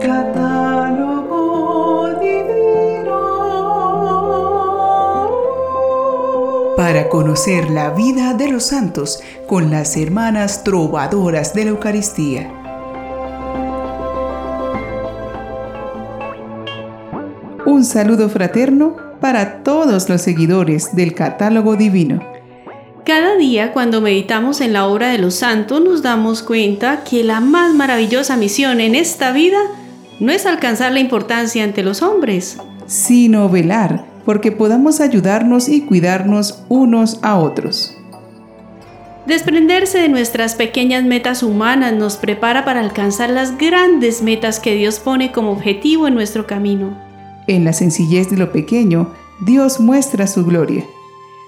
Catálogo divino. Para conocer la vida de los santos con las hermanas trovadoras de la Eucaristía. Un saludo fraterno para todos los seguidores del Catálogo Divino. Cada día cuando meditamos en la obra de los santos nos damos cuenta que la más maravillosa misión en esta vida no es alcanzar la importancia ante los hombres, sino velar porque podamos ayudarnos y cuidarnos unos a otros. Desprenderse de nuestras pequeñas metas humanas nos prepara para alcanzar las grandes metas que Dios pone como objetivo en nuestro camino. En la sencillez de lo pequeño, Dios muestra su gloria.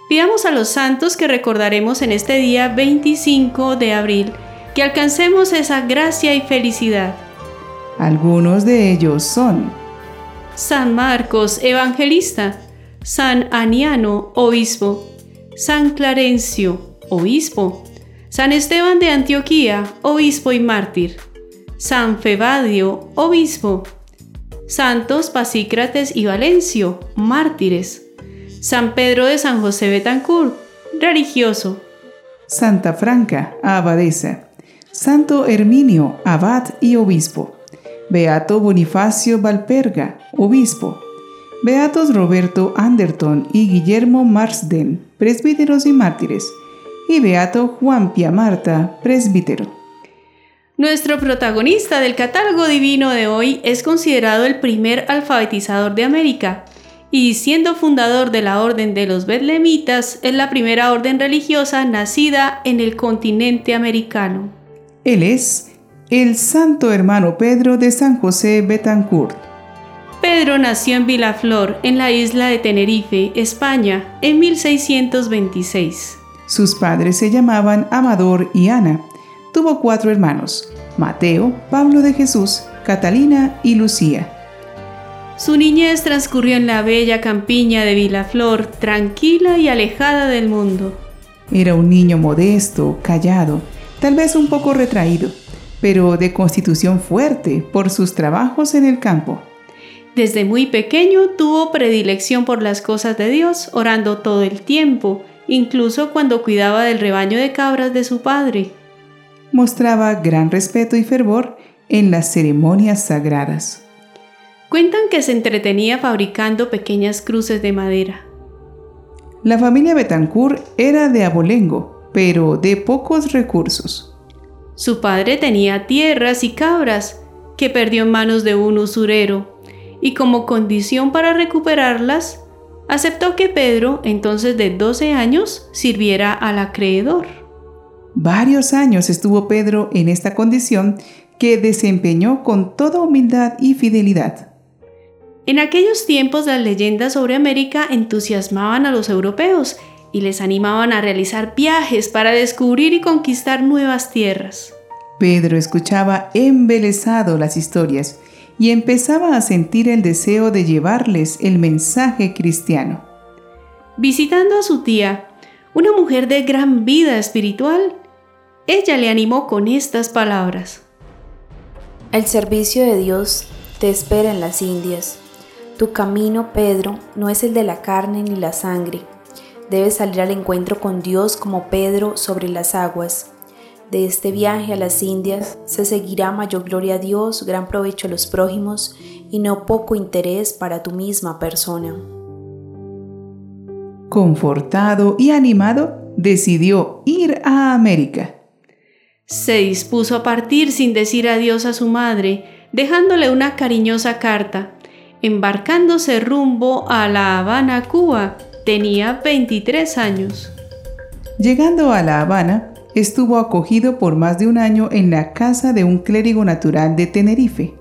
Pidamos a los santos que recordaremos en este día 25 de abril que alcancemos esa gracia y felicidad. Algunos de ellos son San Marcos, evangelista, San Aniano, obispo, San Clarencio, obispo, San Esteban de Antioquía, obispo y mártir, San Febadio, obispo, Santos Pasícrates y Valencio, mártires, San Pedro de San José Betancourt, religioso. Santa Franca, abadesa. Santo Herminio, abad y obispo. Beato Bonifacio Valperga, obispo. Beatos Roberto Anderton y Guillermo Marsden, presbíteros y mártires. Y Beato Juan Pia Marta, presbítero. Nuestro protagonista del catálogo divino de hoy es considerado el primer alfabetizador de América y siendo fundador de la Orden de los Betlemitas, es la primera orden religiosa nacida en el continente americano. Él es el Santo Hermano Pedro de San José Betancourt. Pedro nació en Vilaflor, en la isla de Tenerife, España, en 1626. Sus padres se llamaban Amador y Ana. Tuvo cuatro hermanos, Mateo, Pablo de Jesús, Catalina y Lucía. Su niñez transcurrió en la bella campiña de Vilaflor, tranquila y alejada del mundo. Era un niño modesto, callado, tal vez un poco retraído, pero de constitución fuerte por sus trabajos en el campo. Desde muy pequeño tuvo predilección por las cosas de Dios, orando todo el tiempo, incluso cuando cuidaba del rebaño de cabras de su padre. Mostraba gran respeto y fervor en las ceremonias sagradas. Cuentan que se entretenía fabricando pequeñas cruces de madera. La familia Betancourt era de abolengo, pero de pocos recursos. Su padre tenía tierras y cabras que perdió en manos de un usurero, y como condición para recuperarlas, aceptó que Pedro, entonces de 12 años, sirviera al acreedor. Varios años estuvo Pedro en esta condición que desempeñó con toda humildad y fidelidad. En aquellos tiempos las leyendas sobre América entusiasmaban a los europeos y les animaban a realizar viajes para descubrir y conquistar nuevas tierras. Pedro escuchaba embelesado las historias y empezaba a sentir el deseo de llevarles el mensaje cristiano. Visitando a su tía, una mujer de gran vida espiritual, ella le animó con estas palabras. El servicio de Dios te espera en las Indias tu camino, Pedro, no es el de la carne ni la sangre. Debes salir al encuentro con Dios como Pedro sobre las aguas. De este viaje a las Indias se seguirá mayor gloria a Dios, gran provecho a los prójimos y no poco interés para tu misma persona. Confortado y animado, decidió ir a América. Se dispuso a partir sin decir adiós a su madre, dejándole una cariñosa carta embarcándose rumbo a La Habana, Cuba. Tenía 23 años. Llegando a La Habana, estuvo acogido por más de un año en la casa de un clérigo natural de Tenerife.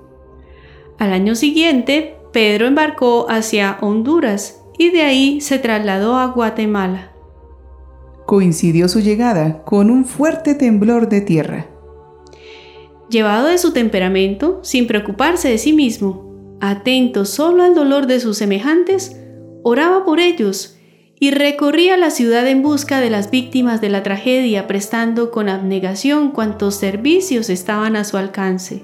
Al año siguiente, Pedro embarcó hacia Honduras y de ahí se trasladó a Guatemala. Coincidió su llegada con un fuerte temblor de tierra. Llevado de su temperamento, sin preocuparse de sí mismo, atento solo al dolor de sus semejantes, oraba por ellos y recorría la ciudad en busca de las víctimas de la tragedia, prestando con abnegación cuantos servicios estaban a su alcance.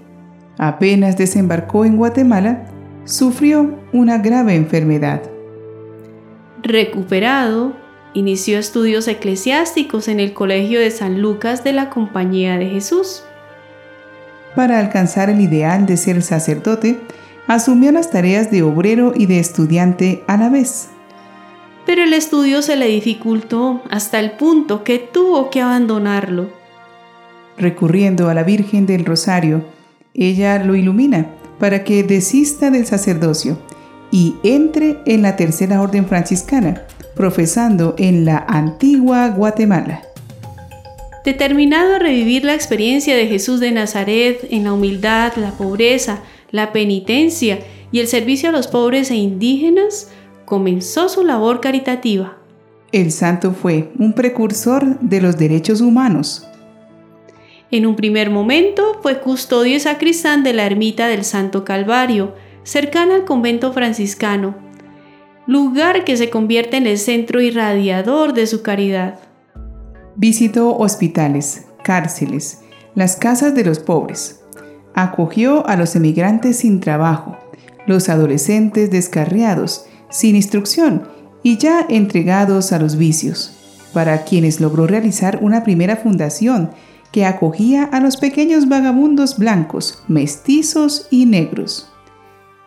apenas desembarcó en Guatemala, sufrió una grave enfermedad. Recuperado, inició estudios eclesiásticos en el Colegio de San Lucas de la Compañía de Jesús. Para alcanzar el ideal de ser sacerdote, asumió las tareas de obrero y de estudiante a la vez. Pero el estudio se le dificultó hasta el punto que tuvo que abandonarlo. Recurriendo a la Virgen del Rosario, ella lo ilumina para que desista del sacerdocio y entre en la tercera orden franciscana, profesando en la antigua Guatemala. Determinado a revivir la experiencia de Jesús de Nazaret en la humildad, la pobreza, la penitencia y el servicio a los pobres e indígenas, comenzó su labor caritativa. El santo fue un precursor de los derechos humanos. En un primer momento fue custodio y sacristán de la ermita del Santo Calvario, cercana al convento franciscano, lugar que se convierte en el centro irradiador de su caridad. Visitó hospitales, cárceles, las casas de los pobres. Acogió a los emigrantes sin trabajo, los adolescentes descarriados, sin instrucción y ya entregados a los vicios, para quienes logró realizar una primera fundación que acogía a los pequeños vagabundos blancos, mestizos y negros.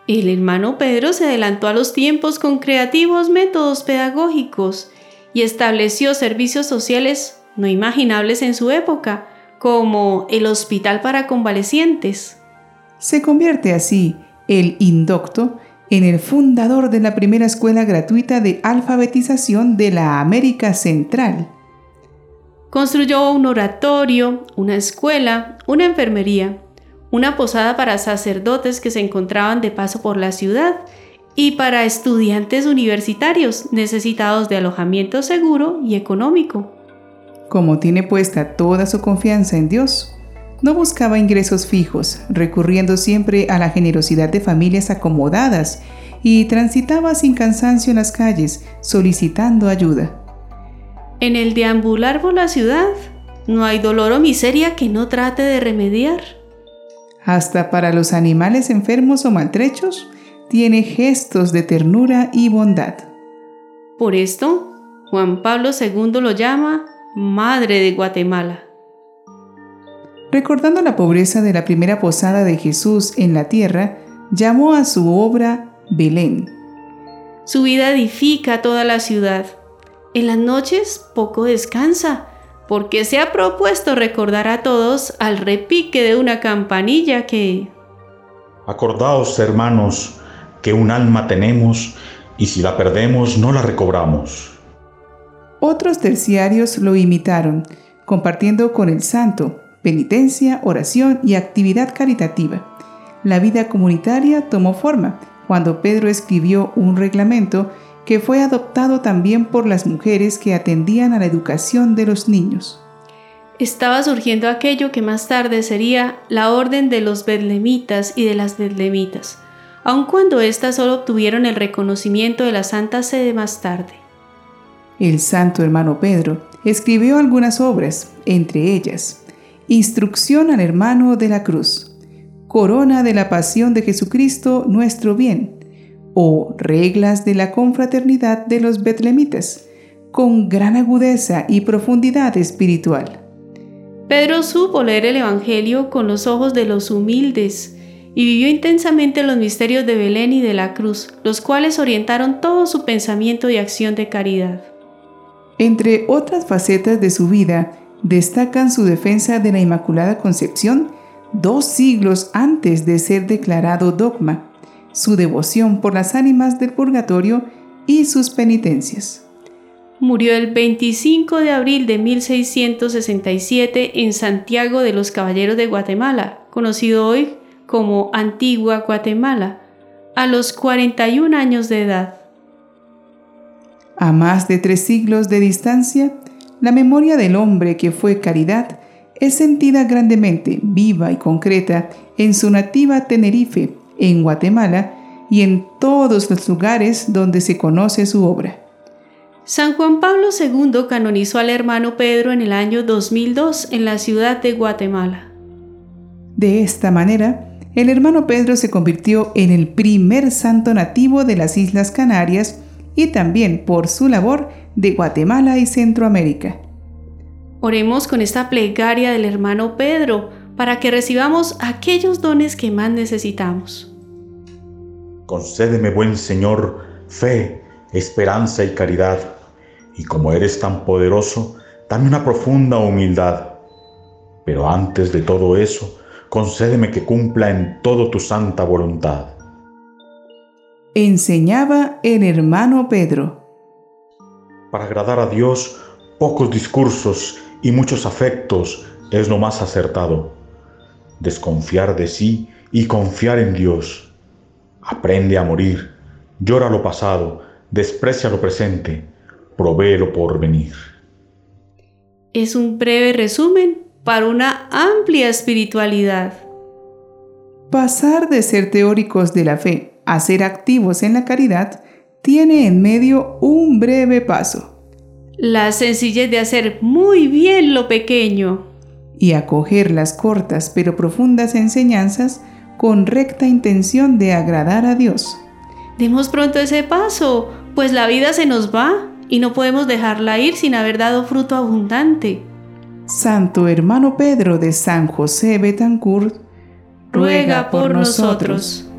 El hermano Pedro se adelantó a los tiempos con creativos métodos pedagógicos y estableció servicios sociales no imaginables en su época, como el Hospital para Convalecientes. Se convierte así el indocto en el fundador de la primera escuela gratuita de alfabetización de la América Central. Construyó un oratorio, una escuela, una enfermería, una posada para sacerdotes que se encontraban de paso por la ciudad y para estudiantes universitarios necesitados de alojamiento seguro y económico. Como tiene puesta toda su confianza en Dios, no buscaba ingresos fijos, recurriendo siempre a la generosidad de familias acomodadas y transitaba sin cansancio en las calles solicitando ayuda. En el deambular por la ciudad no hay dolor o miseria que no trate de remediar. Hasta para los animales enfermos o maltrechos tiene gestos de ternura y bondad. Por esto, Juan Pablo II lo llama Madre de Guatemala. Recordando la pobreza de la primera posada de Jesús en la tierra, llamó a su obra Belén. Su vida edifica toda la ciudad. En las noches poco descansa, porque se ha propuesto recordar a todos al repique de una campanilla que... Acordaos, hermanos, que un alma tenemos y si la perdemos no la recobramos. Otros terciarios lo imitaron, compartiendo con el santo penitencia, oración y actividad caritativa. La vida comunitaria tomó forma cuando Pedro escribió un reglamento que fue adoptado también por las mujeres que atendían a la educación de los niños. Estaba surgiendo aquello que más tarde sería la orden de los bedlemitas y de las bedlemitas, aun cuando éstas solo obtuvieron el reconocimiento de la Santa Sede más tarde. El santo hermano Pedro escribió algunas obras, entre ellas Instrucción al hermano de la cruz, Corona de la Pasión de Jesucristo nuestro bien, o Reglas de la Confraternidad de los Betlemitas, con gran agudeza y profundidad espiritual. Pedro supo leer el Evangelio con los ojos de los humildes y vivió intensamente los misterios de Belén y de la cruz, los cuales orientaron todo su pensamiento y acción de caridad. Entre otras facetas de su vida, destacan su defensa de la Inmaculada Concepción dos siglos antes de ser declarado dogma, su devoción por las ánimas del purgatorio y sus penitencias. Murió el 25 de abril de 1667 en Santiago de los Caballeros de Guatemala, conocido hoy como Antigua Guatemala, a los 41 años de edad. A más de tres siglos de distancia, la memoria del hombre que fue caridad es sentida grandemente, viva y concreta en su nativa Tenerife, en Guatemala y en todos los lugares donde se conoce su obra. San Juan Pablo II canonizó al hermano Pedro en el año 2002 en la ciudad de Guatemala. De esta manera, el hermano Pedro se convirtió en el primer santo nativo de las Islas Canarias y también por su labor de Guatemala y Centroamérica. Oremos con esta plegaria del hermano Pedro para que recibamos aquellos dones que más necesitamos. Concédeme, buen Señor, fe, esperanza y caridad, y como eres tan poderoso, dame una profunda humildad. Pero antes de todo eso, concédeme que cumpla en todo tu santa voluntad. Enseñaba el hermano Pedro. Para agradar a Dios, pocos discursos y muchos afectos es lo más acertado. Desconfiar de sí y confiar en Dios. Aprende a morir, llora lo pasado, desprecia lo presente, provee lo por venir. Es un breve resumen para una amplia espiritualidad. Pasar de ser teóricos de la fe a ser activos en la caridad tiene en medio un breve paso. La sencillez de hacer muy bien lo pequeño. Y acoger las cortas pero profundas enseñanzas con recta intención de agradar a Dios. Demos pronto ese paso, pues la vida se nos va y no podemos dejarla ir sin haber dado fruto abundante. Santo hermano Pedro de San José Betancourt, ruega por nosotros.